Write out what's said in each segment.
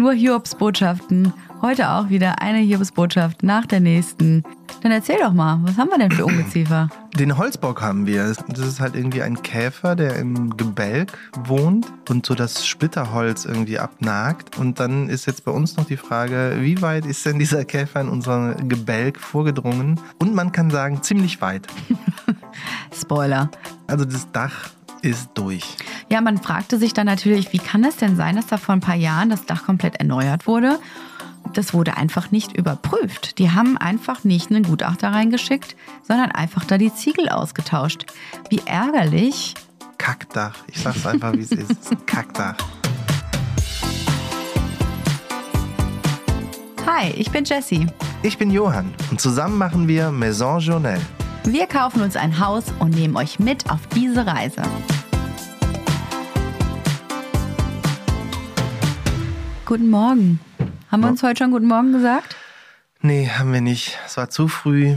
Nur Hiobsbotschaften. Heute auch wieder eine Hiobsbotschaft nach der nächsten. Dann erzähl doch mal, was haben wir denn für Ungeziefer? Den Holzbock haben wir. Das ist halt irgendwie ein Käfer, der im Gebälk wohnt und so das Splitterholz irgendwie abnagt. Und dann ist jetzt bei uns noch die Frage, wie weit ist denn dieser Käfer in unser Gebälk vorgedrungen? Und man kann sagen, ziemlich weit. Spoiler. Also das Dach ist durch. Ja, man fragte sich dann natürlich, wie kann es denn sein, dass da vor ein paar Jahren das Dach komplett erneuert wurde? Das wurde einfach nicht überprüft. Die haben einfach nicht einen Gutachter reingeschickt, sondern einfach da die Ziegel ausgetauscht. Wie ärgerlich. Kackdach. Ich sag's einfach, wie es ist. Kackdach. Hi, ich bin Jessie. Ich bin Johann und zusammen machen wir Maison Journal. Wir kaufen uns ein Haus und nehmen euch mit auf diese Reise. Guten Morgen. Haben wir uns heute schon Guten Morgen gesagt? Nee, haben wir nicht. Es war zu früh.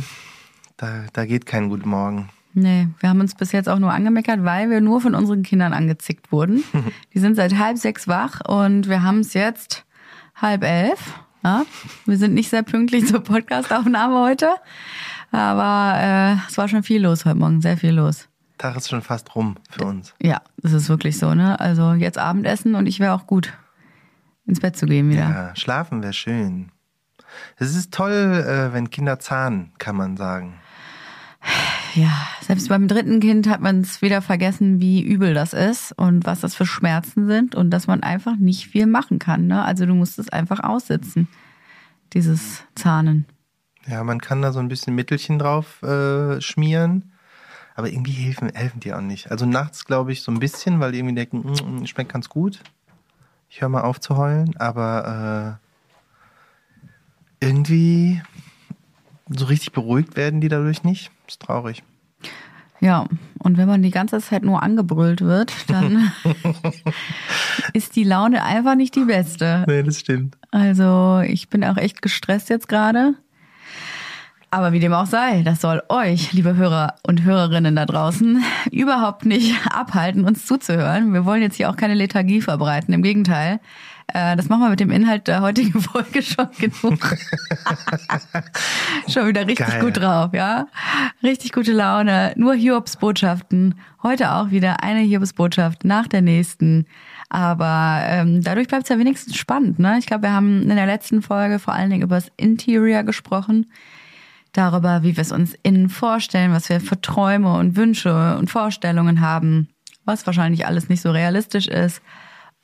Da, da geht kein Guten Morgen. Nee, wir haben uns bis jetzt auch nur angemeckert, weil wir nur von unseren Kindern angezickt wurden. Die sind seit halb sechs wach und wir haben es jetzt halb elf. Ja, wir sind nicht sehr pünktlich zur Podcastaufnahme heute, aber äh, es war schon viel los heute Morgen, sehr viel los. Tag ist schon fast rum für uns. Ja, das ist wirklich so, ne? Also jetzt Abendessen und ich wäre auch gut, ins Bett zu gehen wieder. Ja, schlafen wäre schön. Es ist toll, äh, wenn Kinder zahnen, kann man sagen. Ja, selbst beim dritten Kind hat man es wieder vergessen, wie übel das ist und was das für Schmerzen sind und dass man einfach nicht viel machen kann. Ne? Also du musst es einfach aussitzen, dieses Zahnen. Ja, man kann da so ein bisschen Mittelchen drauf äh, schmieren, aber irgendwie helfen, helfen die auch nicht. Also nachts glaube ich so ein bisschen, weil die irgendwie denken, mm, schmeckt ganz gut. Ich höre mal auf zu heulen, aber äh, irgendwie so richtig beruhigt werden die dadurch nicht. Ist traurig. Ja, und wenn man die ganze Zeit nur angebrüllt wird, dann ist die Laune einfach nicht die beste. Nee, das stimmt. Also ich bin auch echt gestresst jetzt gerade. Aber wie dem auch sei, das soll euch, liebe Hörer und Hörerinnen da draußen, überhaupt nicht abhalten, uns zuzuhören. Wir wollen jetzt hier auch keine Lethargie verbreiten. Im Gegenteil, äh, das machen wir mit dem Inhalt der heutigen Folge schon genug. schon wieder richtig Geil. gut drauf, ja? Richtig gute Laune. Nur Hiobs-Botschaften. Heute auch wieder eine Hiobs-Botschaft nach der nächsten. Aber ähm, dadurch bleibt es ja wenigstens spannend. Ne? Ich glaube, wir haben in der letzten Folge vor allen Dingen über das Interior gesprochen darüber, wie wir es uns innen vorstellen, was wir für Träume und Wünsche und Vorstellungen haben, was wahrscheinlich alles nicht so realistisch ist.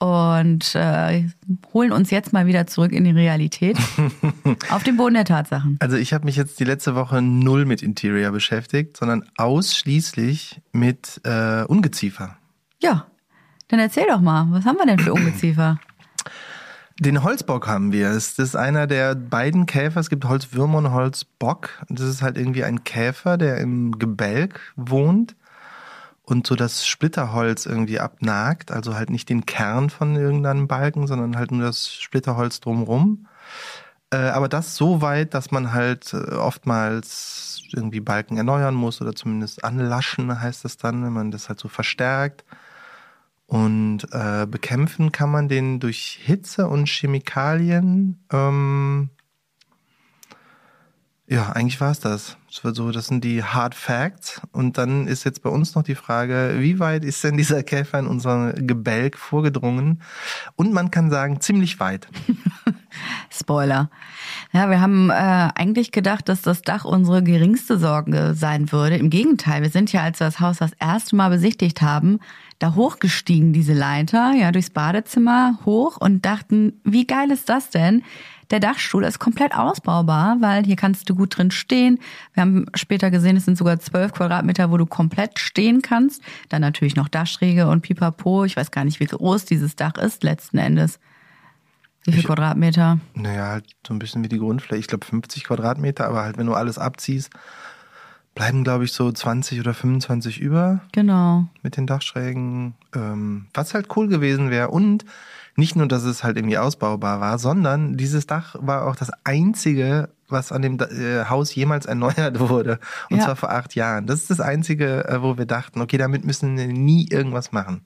Und äh, holen uns jetzt mal wieder zurück in die Realität, auf den Boden der Tatsachen. Also ich habe mich jetzt die letzte Woche null mit Interior beschäftigt, sondern ausschließlich mit äh, Ungeziefer. Ja, dann erzähl doch mal, was haben wir denn für Ungeziefer? Den Holzbock haben wir. Das ist einer der beiden Käfer. Es gibt Holzwürmer und Holzbock. Das ist halt irgendwie ein Käfer, der im Gebälk wohnt und so das Splitterholz irgendwie abnagt. Also halt nicht den Kern von irgendeinem Balken, sondern halt nur das Splitterholz drumrum. Äh, aber das so weit, dass man halt äh, oftmals irgendwie Balken erneuern muss oder zumindest anlaschen heißt das dann, wenn man das halt so verstärkt. Und äh, bekämpfen kann man den durch Hitze und Chemikalien. Ähm, ja, eigentlich war es das. So, das sind die Hard Facts. Und dann ist jetzt bei uns noch die Frage, wie weit ist denn dieser Käfer in unser Gebälk vorgedrungen? Und man kann sagen, ziemlich weit. Spoiler. Ja, wir haben äh, eigentlich gedacht, dass das Dach unsere geringste Sorge sein würde. Im Gegenteil, wir sind ja, als wir das Haus das erste Mal besichtigt haben, da hochgestiegen, diese Leiter, ja, durchs Badezimmer hoch und dachten, wie geil ist das denn? Der Dachstuhl ist komplett ausbaubar, weil hier kannst du gut drin stehen. Wir haben später gesehen, es sind sogar zwölf Quadratmeter, wo du komplett stehen kannst. Dann natürlich noch Dachschräge und Pipapo. Ich weiß gar nicht, wie groß dieses Dach ist letzten Endes. Wie viel Ich- Quadratmeter? Naja, halt so ein bisschen wie die Grundfläche. Ich glaube 50 Quadratmeter, aber halt, wenn du alles abziehst, bleiben, glaube ich, so 20 oder 25 über. Genau. mit den Dachschrägen, ähm, was halt cool gewesen wäre. Und nicht nur, dass es halt irgendwie ausbaubar war, sondern dieses Dach war auch das einzige, was an dem äh, Haus jemals erneuert wurde. Und Ja. zwar vor acht Jahren. Das ist das einzige, äh, wo wir dachten, okay, damit müssen wir nie irgendwas machen.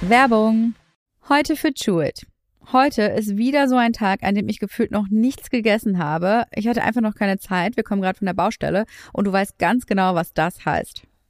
Werbung. Heute für Chewit. Heute ist wieder so ein Tag, an dem ich gefühlt noch nichts gegessen habe. Ich hatte einfach noch keine Zeit. Wir kommen gerade von der Baustelle und du weißt ganz genau, was das heißt.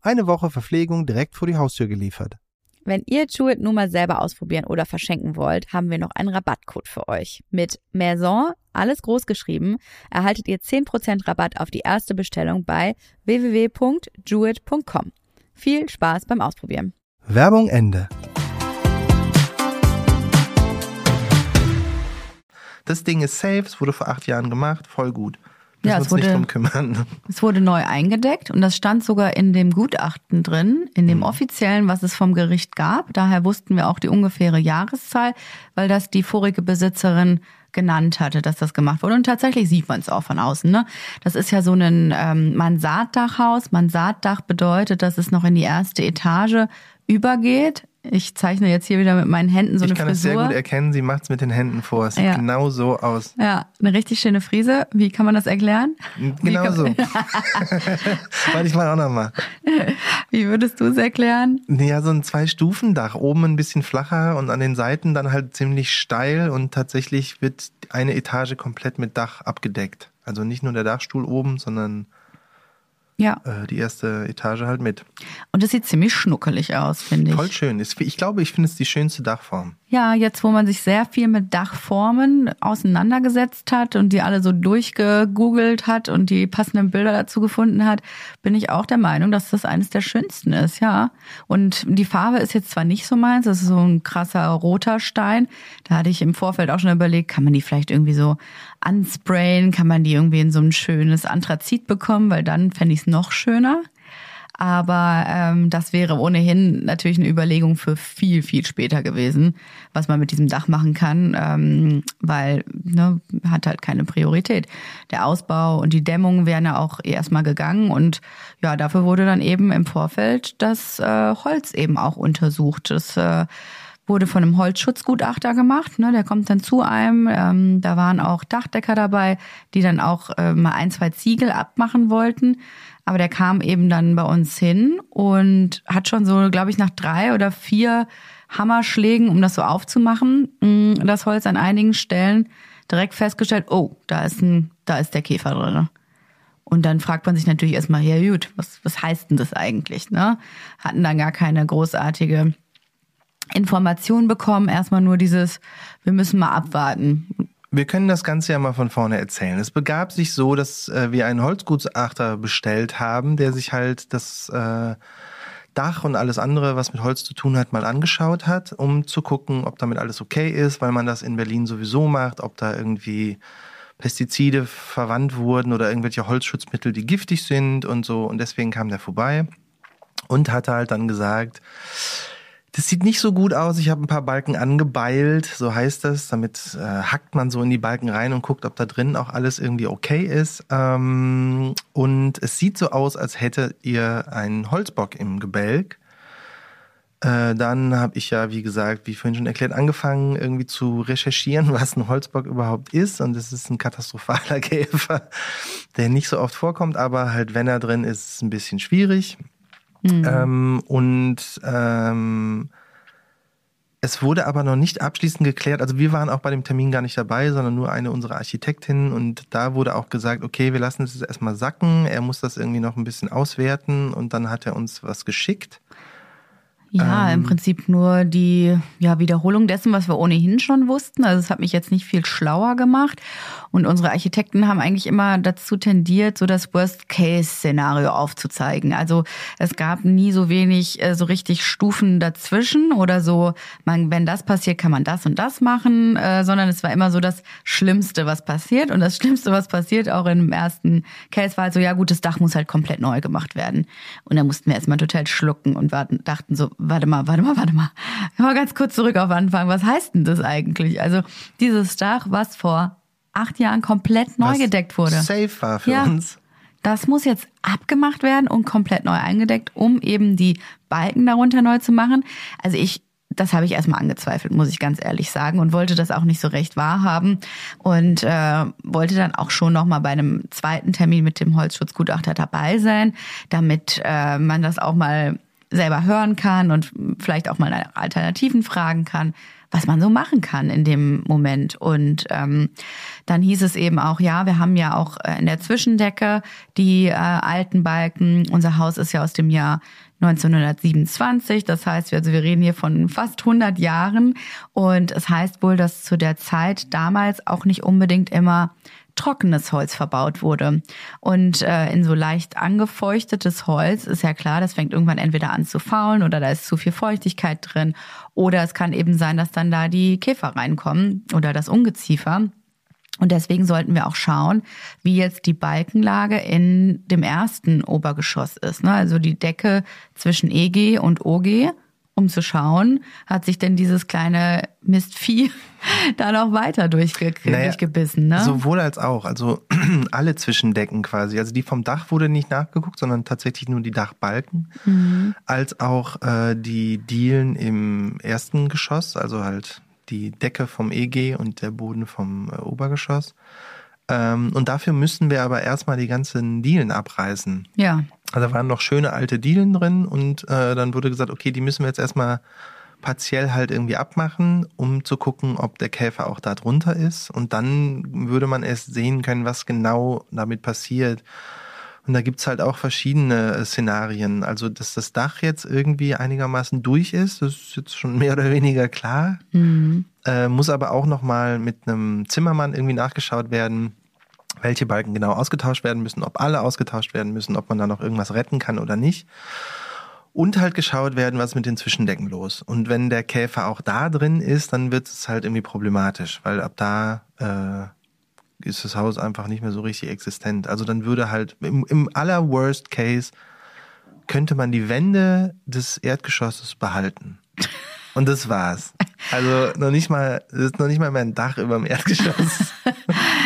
Eine Woche Verpflegung direkt vor die Haustür geliefert. Wenn ihr Jewett nun mal selber ausprobieren oder verschenken wollt, haben wir noch einen Rabattcode für euch. Mit Maison, alles groß geschrieben, erhaltet ihr 10% Rabatt auf die erste Bestellung bei www.jewett.com. Viel Spaß beim Ausprobieren. Werbung Ende. Das Ding ist safe, es wurde vor acht Jahren gemacht, voll gut. Müssen ja, es wurde, nicht drum kümmern. es wurde neu eingedeckt und das stand sogar in dem Gutachten drin, in dem mhm. offiziellen, was es vom Gericht gab. Daher wussten wir auch die ungefähre Jahreszahl, weil das die vorige Besitzerin genannt hatte, dass das gemacht wurde. Und tatsächlich sieht man es auch von außen. Ne? Das ist ja so ein ähm, Mansarddachhaus. Mansarddach bedeutet, dass es noch in die erste Etage übergeht. Ich zeichne jetzt hier wieder mit meinen Händen so ich eine Frisur. Ich kann es sehr gut erkennen, sie macht es mit den Händen vor. Es sieht ja. genau so aus. Ja, eine richtig schöne Frise. Wie kann man das erklären? Genau so. Warte, ich mal auch nochmal. Wie würdest du es erklären? Ja, so ein Zwei-Stufen-Dach. Oben ein bisschen flacher und an den Seiten dann halt ziemlich steil und tatsächlich wird eine Etage komplett mit Dach abgedeckt. Also nicht nur der Dachstuhl oben, sondern ja. Äh, die erste Etage halt mit. Und es sieht ziemlich schnuckelig aus, finde ich. Voll schön. Ich glaube, ich finde es die schönste Dachform. Ja, jetzt wo man sich sehr viel mit Dachformen auseinandergesetzt hat und die alle so durchgegoogelt hat und die passenden Bilder dazu gefunden hat, bin ich auch der Meinung, dass das eines der schönsten ist, ja. Und die Farbe ist jetzt zwar nicht so meins, das ist so ein krasser roter Stein. Da hatte ich im Vorfeld auch schon überlegt, kann man die vielleicht irgendwie so ansprayen, kann man die irgendwie in so ein schönes Anthrazit bekommen, weil dann fände ich es noch schöner. Aber ähm, das wäre ohnehin natürlich eine Überlegung für viel, viel später gewesen, was man mit diesem Dach machen kann, ähm, weil ne, hat halt keine Priorität. Der Ausbau und die Dämmung wären ja auch erstmal gegangen und ja, dafür wurde dann eben im Vorfeld das äh, Holz eben auch untersucht. Das äh, wurde von einem Holzschutzgutachter gemacht. Ne? Der kommt dann zu einem. Ähm, da waren auch Dachdecker dabei, die dann auch äh, mal ein, zwei Ziegel abmachen wollten. Aber der kam eben dann bei uns hin und hat schon so, glaube ich, nach drei oder vier Hammerschlägen, um das so aufzumachen, mm, das Holz an einigen Stellen direkt festgestellt, oh, da ist ein, da ist der Käfer drin. Und dann fragt man sich natürlich erstmal, ja gut, was, was heißt denn das eigentlich? Ne? Hatten dann gar keine großartige Information bekommen, erstmal nur dieses, wir müssen mal abwarten. Wir können das Ganze ja mal von vorne erzählen. Es begab sich so, dass äh, wir einen Holzgutachter bestellt haben, der sich halt das äh, Dach und alles andere, was mit Holz zu tun hat, mal angeschaut hat, um zu gucken, ob damit alles okay ist, weil man das in Berlin sowieso macht, ob da irgendwie Pestizide verwandt wurden oder irgendwelche Holzschutzmittel, die giftig sind und so. Und deswegen kam der vorbei und hatte halt dann gesagt, das sieht nicht so gut aus. Ich habe ein paar Balken angebeilt, so heißt das. Damit äh, hackt man so in die Balken rein und guckt, ob da drin auch alles irgendwie okay ist. Ähm, und es sieht so aus, als hättet ihr einen Holzbock im Gebälk. Äh, dann habe ich ja, wie gesagt, wie vorhin schon erklärt, angefangen irgendwie zu recherchieren, was ein Holzbock überhaupt ist. Und es ist ein katastrophaler Käfer, der nicht so oft vorkommt, aber halt, wenn er drin ist, ist es ein bisschen schwierig. Mhm. Ähm, und ähm, es wurde aber noch nicht abschließend geklärt. Also wir waren auch bei dem Termin gar nicht dabei, sondern nur eine unserer Architektinnen. Und da wurde auch gesagt, okay, wir lassen es erstmal sacken. Er muss das irgendwie noch ein bisschen auswerten. Und dann hat er uns was geschickt. Ja, ähm, im Prinzip nur die ja, Wiederholung dessen, was wir ohnehin schon wussten. Also es hat mich jetzt nicht viel schlauer gemacht. Und unsere Architekten haben eigentlich immer dazu tendiert, so das Worst-Case-Szenario aufzuzeigen. Also es gab nie so wenig äh, so richtig Stufen dazwischen oder so, man, wenn das passiert, kann man das und das machen, äh, sondern es war immer so das Schlimmste, was passiert. Und das Schlimmste, was passiert, auch im ersten Case, war halt so, ja gut, das Dach muss halt komplett neu gemacht werden. Und da mussten wir erstmal total schlucken und warten, dachten so, warte mal, warte mal, warte mal. Mal ganz kurz zurück auf Anfang. Was heißt denn das eigentlich? Also dieses Dach, was vor acht Jahren komplett neu was gedeckt wurde. Safe war für ja, uns. Das muss jetzt abgemacht werden und komplett neu eingedeckt, um eben die Balken darunter neu zu machen. Also ich das habe ich erstmal angezweifelt, muss ich ganz ehrlich sagen, und wollte das auch nicht so recht wahrhaben und äh, wollte dann auch schon noch mal bei einem zweiten Termin mit dem Holzschutzgutachter dabei sein, damit äh, man das auch mal selber hören kann und vielleicht auch mal nach Alternativen fragen kann, was man so machen kann in dem Moment. Und ähm, dann hieß es eben auch, ja, wir haben ja auch äh, in der Zwischendecke die äh, alten Balken. Unser Haus ist ja aus dem Jahr 1927. Das heißt, also wir reden hier von fast 100 Jahren. Und es heißt wohl, dass zu der Zeit damals auch nicht unbedingt immer trockenes Holz verbaut wurde. Und äh, in so leicht angefeuchtetes Holz ist ja klar, das fängt irgendwann entweder an zu faulen oder da ist zu viel Feuchtigkeit drin. Oder es kann eben sein, dass dann da die Käfer reinkommen oder das Ungeziefer. Und deswegen sollten wir auch schauen, wie jetzt die Balkenlage in dem ersten Obergeschoss ist. Ne? Also die Decke zwischen EG und OG um zu schauen, hat sich denn dieses kleine Mistvieh da noch weiter durchge naja, durchgebissen. Ne? Sowohl als auch. Also alle Zwischendecken quasi. Also die vom Dach wurde nicht nachgeguckt, sondern tatsächlich nur die Dachbalken. Mhm. Als auch äh, die Dielen im ersten Geschoss, also halt die Decke vom EG und der Boden vom äh, Obergeschoss. Ähm, und dafür müssen wir aber erstmal die ganzen Dielen abreißen. Ja. Also da waren noch schöne alte Dielen drin und äh, dann wurde gesagt, okay, die müssen wir jetzt erstmal partiell halt irgendwie abmachen, um zu gucken, ob der Käfer auch da drunter ist. Und dann würde man erst sehen können, was genau damit passiert. Und da gibt's halt auch verschiedene äh, Szenarien. Also, dass das Dach jetzt irgendwie einigermaßen durch ist, das ist jetzt schon mehr oder weniger klar. Mhm. Äh, muss aber auch nochmal mit einem Zimmermann irgendwie nachgeschaut werden, welche Balken genau ausgetauscht werden müssen, ob alle ausgetauscht werden müssen, ob man da noch irgendwas retten kann oder nicht. Und halt geschaut werden, was mit den Zwischendecken los. Und wenn der Käfer auch da drin ist, dann wird es halt irgendwie problematisch, weil ab da äh, ist das Haus einfach nicht mehr so richtig existent. Also dann würde halt im, im aller Worst Case könnte man die Wände des Erdgeschosses behalten. Und das war's. Also noch nicht mal, ist noch nicht mal mehr ein Dach über dem Erdgeschoss.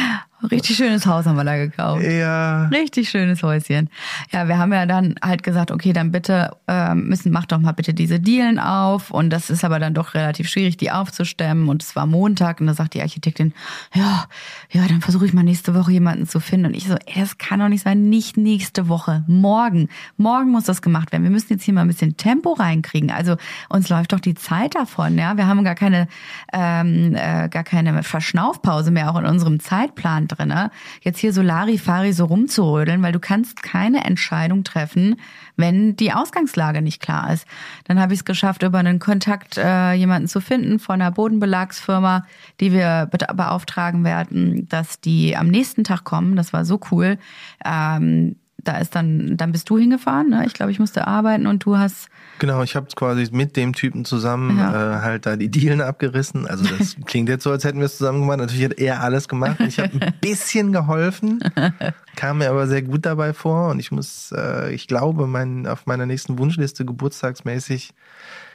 Richtig schönes Haus haben wir da gekauft. Ja. Richtig schönes Häuschen. Ja, wir haben ja dann halt gesagt, okay, dann bitte äh, müssen, mach doch mal bitte diese Dielen auf. Und das ist aber dann doch relativ schwierig, die aufzustemmen. Und es war Montag und da sagt die Architektin, ja, ja, dann versuche ich mal nächste Woche jemanden zu finden. Und ich so, ey, das kann doch nicht sein, nicht nächste Woche, morgen. Morgen muss das gemacht werden. Wir müssen jetzt hier mal ein bisschen Tempo reinkriegen. Also uns läuft doch die Zeit davon, ja. Wir haben gar keine, ähm, äh, gar keine Verschnaufpause mehr auch in unserem Zeitplan drinne, jetzt hier so Larifari so rumzurödeln, weil du kannst keine Entscheidung treffen, wenn die Ausgangslage nicht klar ist. Dann habe ich es geschafft, über einen Kontakt äh, jemanden zu finden von einer Bodenbelagsfirma, die wir beauftragen werden, dass die am nächsten Tag kommen. Das war so cool. Ähm, da ist dann, dann bist du hingefahren. Ne? Ich glaube, ich musste arbeiten und du hast. Genau, ich habe quasi mit dem Typen zusammen ja. äh, halt da die Dielen abgerissen. Also das klingt jetzt so, als hätten wir es zusammen gemacht. Natürlich hat er alles gemacht. Ich habe ein bisschen geholfen, kam mir aber sehr gut dabei vor. Und ich muss, äh, ich glaube, mein, auf meiner nächsten Wunschliste geburtstagsmäßig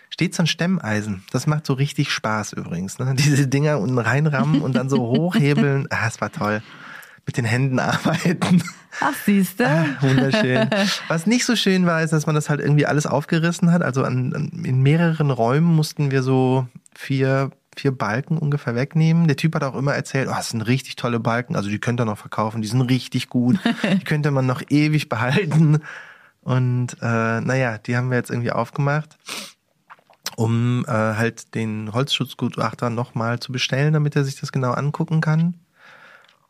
steht so ein Stemmeisen. Das macht so richtig Spaß übrigens. Ne? Diese Dinger unten reinrammen und dann so hochhebeln. Ah, es war toll. Mit den Händen arbeiten. Ach, siehste. Ah, wunderschön. Was nicht so schön war, ist, dass man das halt irgendwie alles aufgerissen hat. Also an, an, in mehreren Räumen mussten wir so vier, vier Balken ungefähr wegnehmen. Der Typ hat auch immer erzählt, oh, das sind richtig tolle Balken. Also die könnt ihr noch verkaufen, die sind richtig gut. Die könnte man noch ewig behalten. Und äh, naja, die haben wir jetzt irgendwie aufgemacht, um äh, halt den Holzschutzgutachter nochmal zu bestellen, damit er sich das genau angucken kann.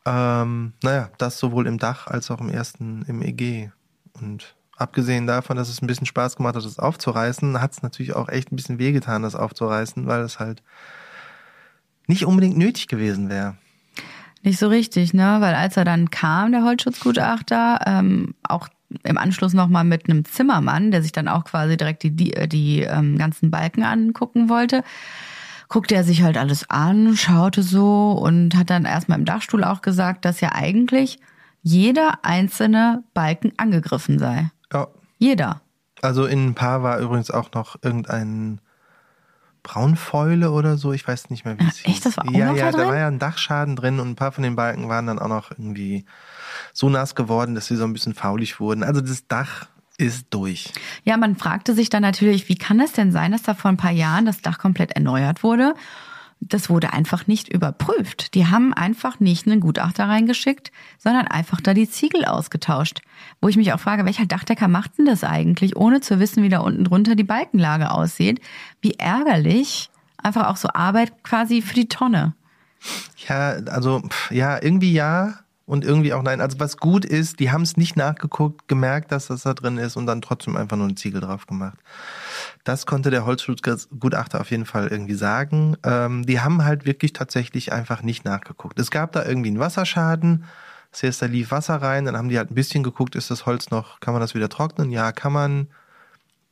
Ähm, naja, das sowohl im Dach als auch im ersten im EG. Und abgesehen davon, dass es ein bisschen Spaß gemacht hat, das aufzureißen, hat es natürlich auch echt ein bisschen wehgetan, das aufzureißen, weil es halt nicht unbedingt nötig gewesen wäre. Nicht so richtig, ne? Weil als er dann kam, der Holzschutzgutachter, ähm, auch im Anschluss nochmal mit einem Zimmermann, der sich dann auch quasi direkt die, die, die ähm, ganzen Balken angucken wollte, guckte er sich halt alles an, schaute so und hat dann erstmal im Dachstuhl auch gesagt, dass ja eigentlich jeder einzelne Balken angegriffen sei. Ja. Jeder. Also in ein paar war übrigens auch noch irgendein Braunfäule oder so, ich weiß nicht mehr, wie es hieß. Echt, das war auch Ja, noch ja, da da war ja ein Dachschaden drin und ein paar von den Balken waren dann auch noch irgendwie so nass geworden, dass sie so ein bisschen faulig wurden. Also das Dach ist durch. Ja, man fragte sich dann natürlich, wie kann es denn sein, dass da vor ein paar Jahren das Dach komplett erneuert wurde? Das wurde einfach nicht überprüft. Die haben einfach nicht einen Gutachter reingeschickt, sondern einfach da die Ziegel ausgetauscht. Wo ich mich auch frage, welcher Dachdecker macht denn das eigentlich, ohne zu wissen, wie da unten drunter die Balkenlage aussieht? Wie ärgerlich. Einfach auch so Arbeit quasi für die Tonne. Ja, also ja, irgendwie ja und irgendwie auch nein. Also was gut ist, die haben es nicht nachgeguckt, gemerkt, dass das da drin ist und dann trotzdem einfach nur eine Ziegel drauf gemacht. Das konnte der Holzschutzgutachter auf jeden Fall irgendwie sagen. Ähm, die haben halt wirklich tatsächlich einfach nicht nachgeguckt. Es gab da irgendwie einen Wasserschaden. Heißt, da lief Wasser rein, dann haben die halt ein bisschen geguckt, ist das Holz noch, kann man das wieder trocknen? Ja, kann man.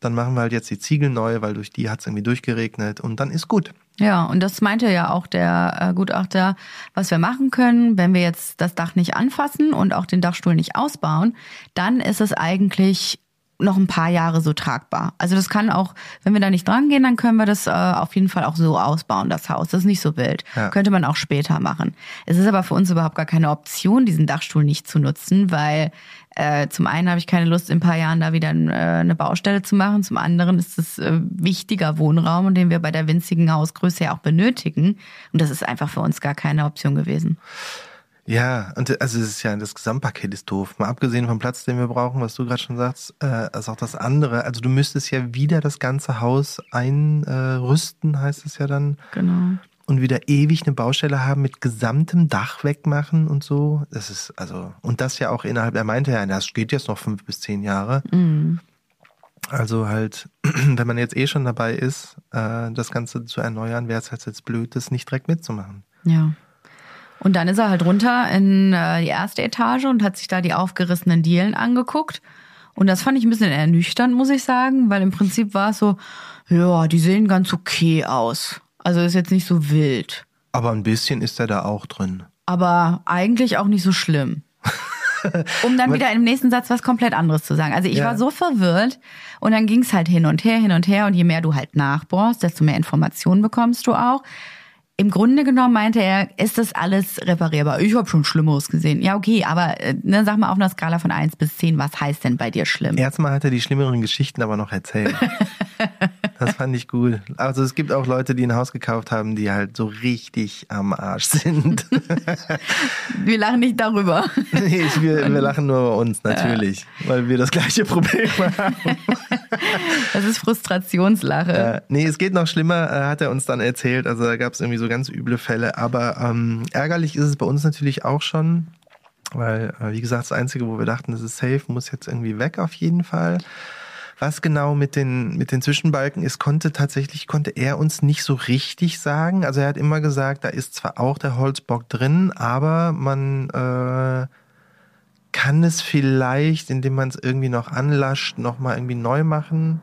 Dann machen wir halt jetzt die Ziegel neu, weil durch die hat es irgendwie durchgeregnet und dann ist gut. Ja, und das meinte ja auch der äh, Gutachter, was wir machen können, wenn wir jetzt das Dach nicht anfassen und auch den Dachstuhl nicht ausbauen, dann ist es eigentlich noch ein paar Jahre so tragbar. Also das kann auch, wenn wir da nicht dran gehen, dann können wir das äh, auf jeden Fall auch so ausbauen, das Haus. Das ist nicht so wild. Ja. Könnte man auch später machen. Es ist aber für uns überhaupt gar keine Option, diesen Dachstuhl nicht zu nutzen, weil äh, zum einen habe ich keine Lust, in ein paar Jahren da wieder äh, eine Baustelle zu machen. Zum anderen ist es äh, wichtiger Wohnraum, den wir bei der winzigen Hausgröße ja auch benötigen. Und das ist einfach für uns gar keine Option gewesen. Ja, und also es ist ja, das Gesamtpaket ist doof. Mal abgesehen vom Platz, den wir brauchen, was du gerade schon sagst, äh, ist auch das andere. Also du müsstest ja wieder das ganze Haus einrüsten, heißt es ja dann. Genau. Und wieder ewig eine Baustelle haben mit gesamtem Dach wegmachen und so. Das ist, also, und das ja auch innerhalb, er meinte ja, das geht jetzt noch fünf bis zehn Jahre. Mhm. Also halt, wenn man jetzt eh schon dabei ist, äh, das Ganze zu erneuern, wäre es halt jetzt blöd, das nicht direkt mitzumachen. Ja. Und dann ist er halt runter in äh, die erste Etage und hat sich da die aufgerissenen Dielen angeguckt. Und das fand ich ein bisschen ernüchternd, muss ich sagen, weil im Prinzip war es so, ja, die sehen ganz okay aus. Also ist jetzt nicht so wild. Aber ein bisschen ist er da auch drin. Aber eigentlich auch nicht so schlimm. Um dann wieder im nächsten Satz was komplett anderes zu sagen. Also ich Ja. war so verwirrt und dann ging es halt hin und her, hin und her und je mehr du halt nachbohrst, desto mehr Informationen bekommst du auch. Im Grunde genommen meinte er, ist das alles reparierbar. Ich habe schon Schlimmeres gesehen. Ja, okay, aber äh, ne, sag mal auf einer Skala von 1 bis 10, was heißt denn bei dir schlimm? Erstmal hat er die schlimmeren Geschichten aber noch erzählt. Das fand ich gut. Also es gibt auch Leute, die ein Haus gekauft haben, die halt so richtig am Arsch sind. Wir lachen nicht darüber. nee, ich, wir, wir lachen nur über uns, natürlich. Weil wir das gleiche Problem haben. Das ist Frustrationslache. Äh, nee, es geht noch schlimmer, äh, hat er uns dann erzählt. Also da gab es irgendwie so ganz üble Fälle. Aber ähm, ärgerlich ist es bei uns natürlich auch schon. Weil, äh, wie gesagt, das Einzige, wo wir dachten, das ist safe, muss jetzt irgendwie weg auf jeden Fall. Was genau mit den, mit den Zwischenbalken ist, konnte tatsächlich, konnte er uns nicht so richtig sagen. Also er hat immer gesagt, da ist zwar auch der Holzbock drin, aber man äh, kann es vielleicht, indem man es irgendwie noch anlascht, nochmal irgendwie neu machen.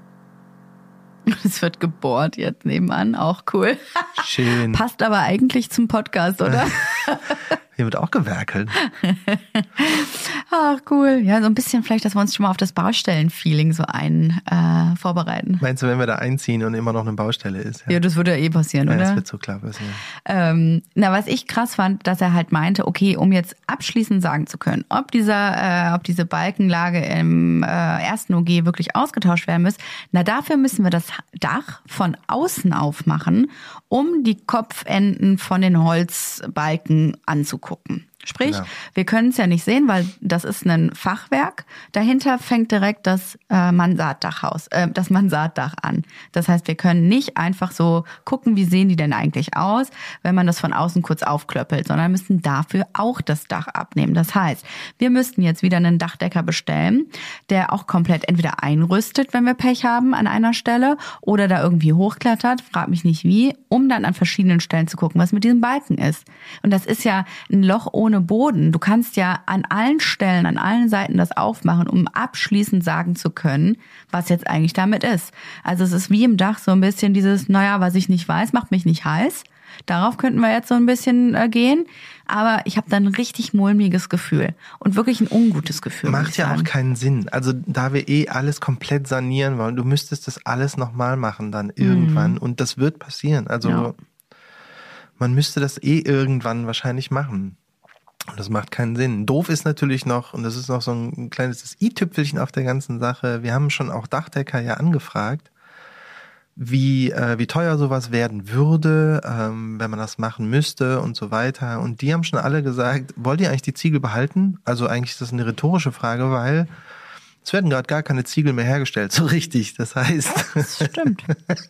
Es wird gebohrt jetzt nebenan, auch cool. Schön. Passt aber eigentlich zum Podcast, oder? Hier wird auch gewerkelt. Ach, cool. Ja, so ein bisschen vielleicht, dass wir uns schon mal auf das Baustellen-Feeling so ein äh, vorbereiten. Meinst du, wenn wir da einziehen und immer noch eine Baustelle ist? Ja, das würde ja eh passieren, Ja, oder? das wird so klar passieren. Ähm, na, was ich krass fand, dass er halt meinte, okay, um jetzt abschließend sagen zu können, ob dieser, äh, ob diese Balkenlage im äh, ersten OG wirklich ausgetauscht werden muss, na dafür müssen wir das Dach von außen aufmachen, um die Kopfenden von den Holzbalken anzugucken gucken. Sprich, Ja. wir können es ja nicht sehen, weil das ist ein Fachwerk. Dahinter fängt direkt das äh, Mansarddachhaus, äh, das Mansarddach an. Das heißt, wir können nicht einfach so gucken, wie sehen die denn eigentlich aus, wenn man das von außen kurz aufklöppelt, sondern müssen dafür auch das Dach abnehmen. Das heißt, wir müssten jetzt wieder einen Dachdecker bestellen, der auch komplett entweder einrüstet, wenn wir Pech haben an einer Stelle, oder da irgendwie hochklettert, frag mich nicht wie, um dann an verschiedenen Stellen zu gucken, was mit diesem Balken ist. Und das ist ja ein Loch ohne Boden. Du kannst ja an allen Stellen, an allen Seiten das aufmachen, um abschließend sagen zu können, was jetzt eigentlich damit ist. Also es ist wie im Dach so ein bisschen dieses, naja, was ich nicht weiß, macht mich nicht heiß. Darauf könnten wir jetzt so ein bisschen äh, gehen. Aber ich habe dann ein richtig mulmiges Gefühl und wirklich ein ungutes Gefühl. Macht ja auch keinen Sinn. Also da wir eh alles komplett sanieren wollen, du müsstest das alles nochmal machen dann irgendwann und das wird passieren. Also Mhm. Ja. man müsste das eh irgendwann wahrscheinlich machen. Und das macht keinen Sinn. Doof ist natürlich noch, und das ist noch so ein kleines i-Tüpfelchen auf der ganzen Sache, wir haben schon auch Dachdecker ja angefragt, wie, äh, wie teuer sowas werden würde, ähm, wenn man das machen müsste und so weiter. Und die haben schon alle gesagt, wollt ihr eigentlich die Ziegel behalten? Also eigentlich ist das eine rhetorische Frage, weil es werden gerade gar keine Ziegel mehr hergestellt, so richtig. Das heißt, Das stimmt.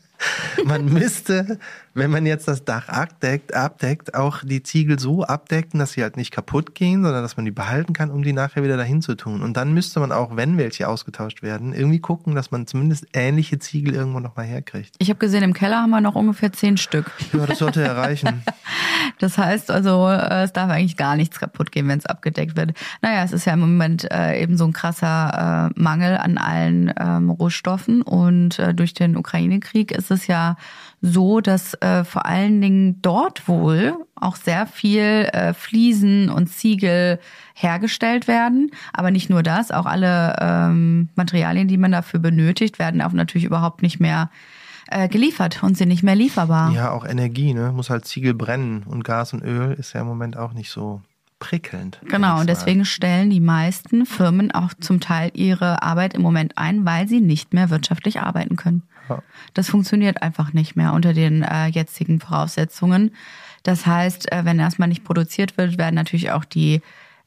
man müsste, wenn man jetzt das Dach abdeckt, abdeckt, auch die Ziegel so abdecken, dass sie halt nicht kaputt gehen, sondern dass man die behalten kann, um die nachher wieder dahin zu tun. Und dann müsste man auch, wenn welche ausgetauscht werden, irgendwie gucken, dass man zumindest ähnliche Ziegel irgendwo nochmal herkriegt. Ich habe gesehen, im Keller haben wir noch ungefähr zehn Stück. Ja, das sollte erreichen. Das heißt also, äh, es darf eigentlich gar nichts kaputt gehen, wenn es abgedeckt wird. Naja, es ist ja im Moment äh, eben so ein krasser äh, Mangel an allen ähm, Rohstoffen und äh, durch den Ukraine-Krieg ist es ja so, dass äh, vor allen Dingen dort wohl auch sehr viel äh, Fliesen und Ziegel hergestellt werden. Aber nicht nur das, auch alle ähm, Materialien, die man dafür benötigt, werden auch natürlich überhaupt nicht mehr äh, geliefert und sind nicht mehr lieferbar. Ja, auch Energie, ne? Muss halt Ziegel brennen. Und Gas und Öl ist ja im Moment auch nicht so prickelnd. Genau, und deswegen stellen die meisten Firmen auch zum Teil ihre Arbeit im Moment ein, weil sie nicht mehr wirtschaftlich arbeiten können. Das funktioniert einfach nicht mehr unter den äh, jetzigen Voraussetzungen. Das heißt, äh, wenn erstmal nicht produziert wird, werden natürlich auch die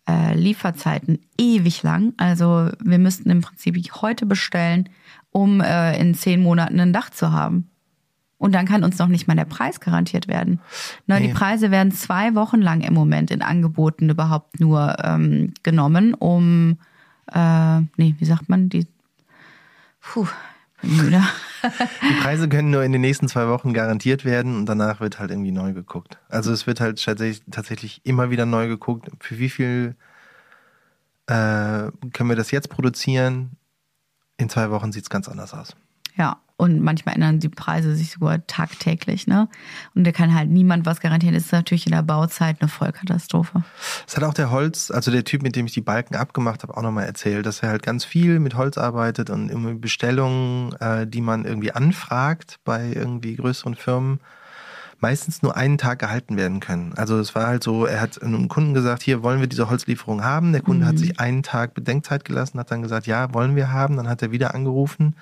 äh, Lieferzeiten ewig lang. Also wir müssten im Prinzip heute bestellen, um äh, in zehn Monaten ein Dach zu haben. Und dann kann uns noch nicht mal der Preis garantiert werden. Na, Die Nee. Preise werden zwei Wochen lang im Moment in Angeboten überhaupt nur ähm, genommen, um, äh, nee, wie sagt man, die, puh, müde. Die Preise können nur in den nächsten zwei Wochen garantiert werden und danach wird halt irgendwie neu geguckt. Also es wird halt tatsächlich, immer wieder neu geguckt, für wie viel äh, können wir das jetzt produzieren. In zwei Wochen sieht's ganz anders aus. Ja, und manchmal ändern die Preise sich sogar tagtäglich, ne? Und da kann halt niemand was garantieren. Das ist natürlich in der Bauzeit eine Vollkatastrophe. Das hat auch der Holz, also der Typ, mit dem ich die Balken abgemacht habe, auch nochmal erzählt, dass er halt ganz viel mit Holz arbeitet und irgendwie Bestellungen, äh, die man irgendwie anfragt bei irgendwie größeren Firmen, meistens nur einen Tag gehalten werden können. Also es war halt so, er hat einem Kunden gesagt, hier wollen wir diese Holzlieferung haben. Der Kunde hat sich einen Tag Bedenkzeit gelassen, hat dann gesagt, ja, wollen wir haben. Dann hat er wieder angerufen,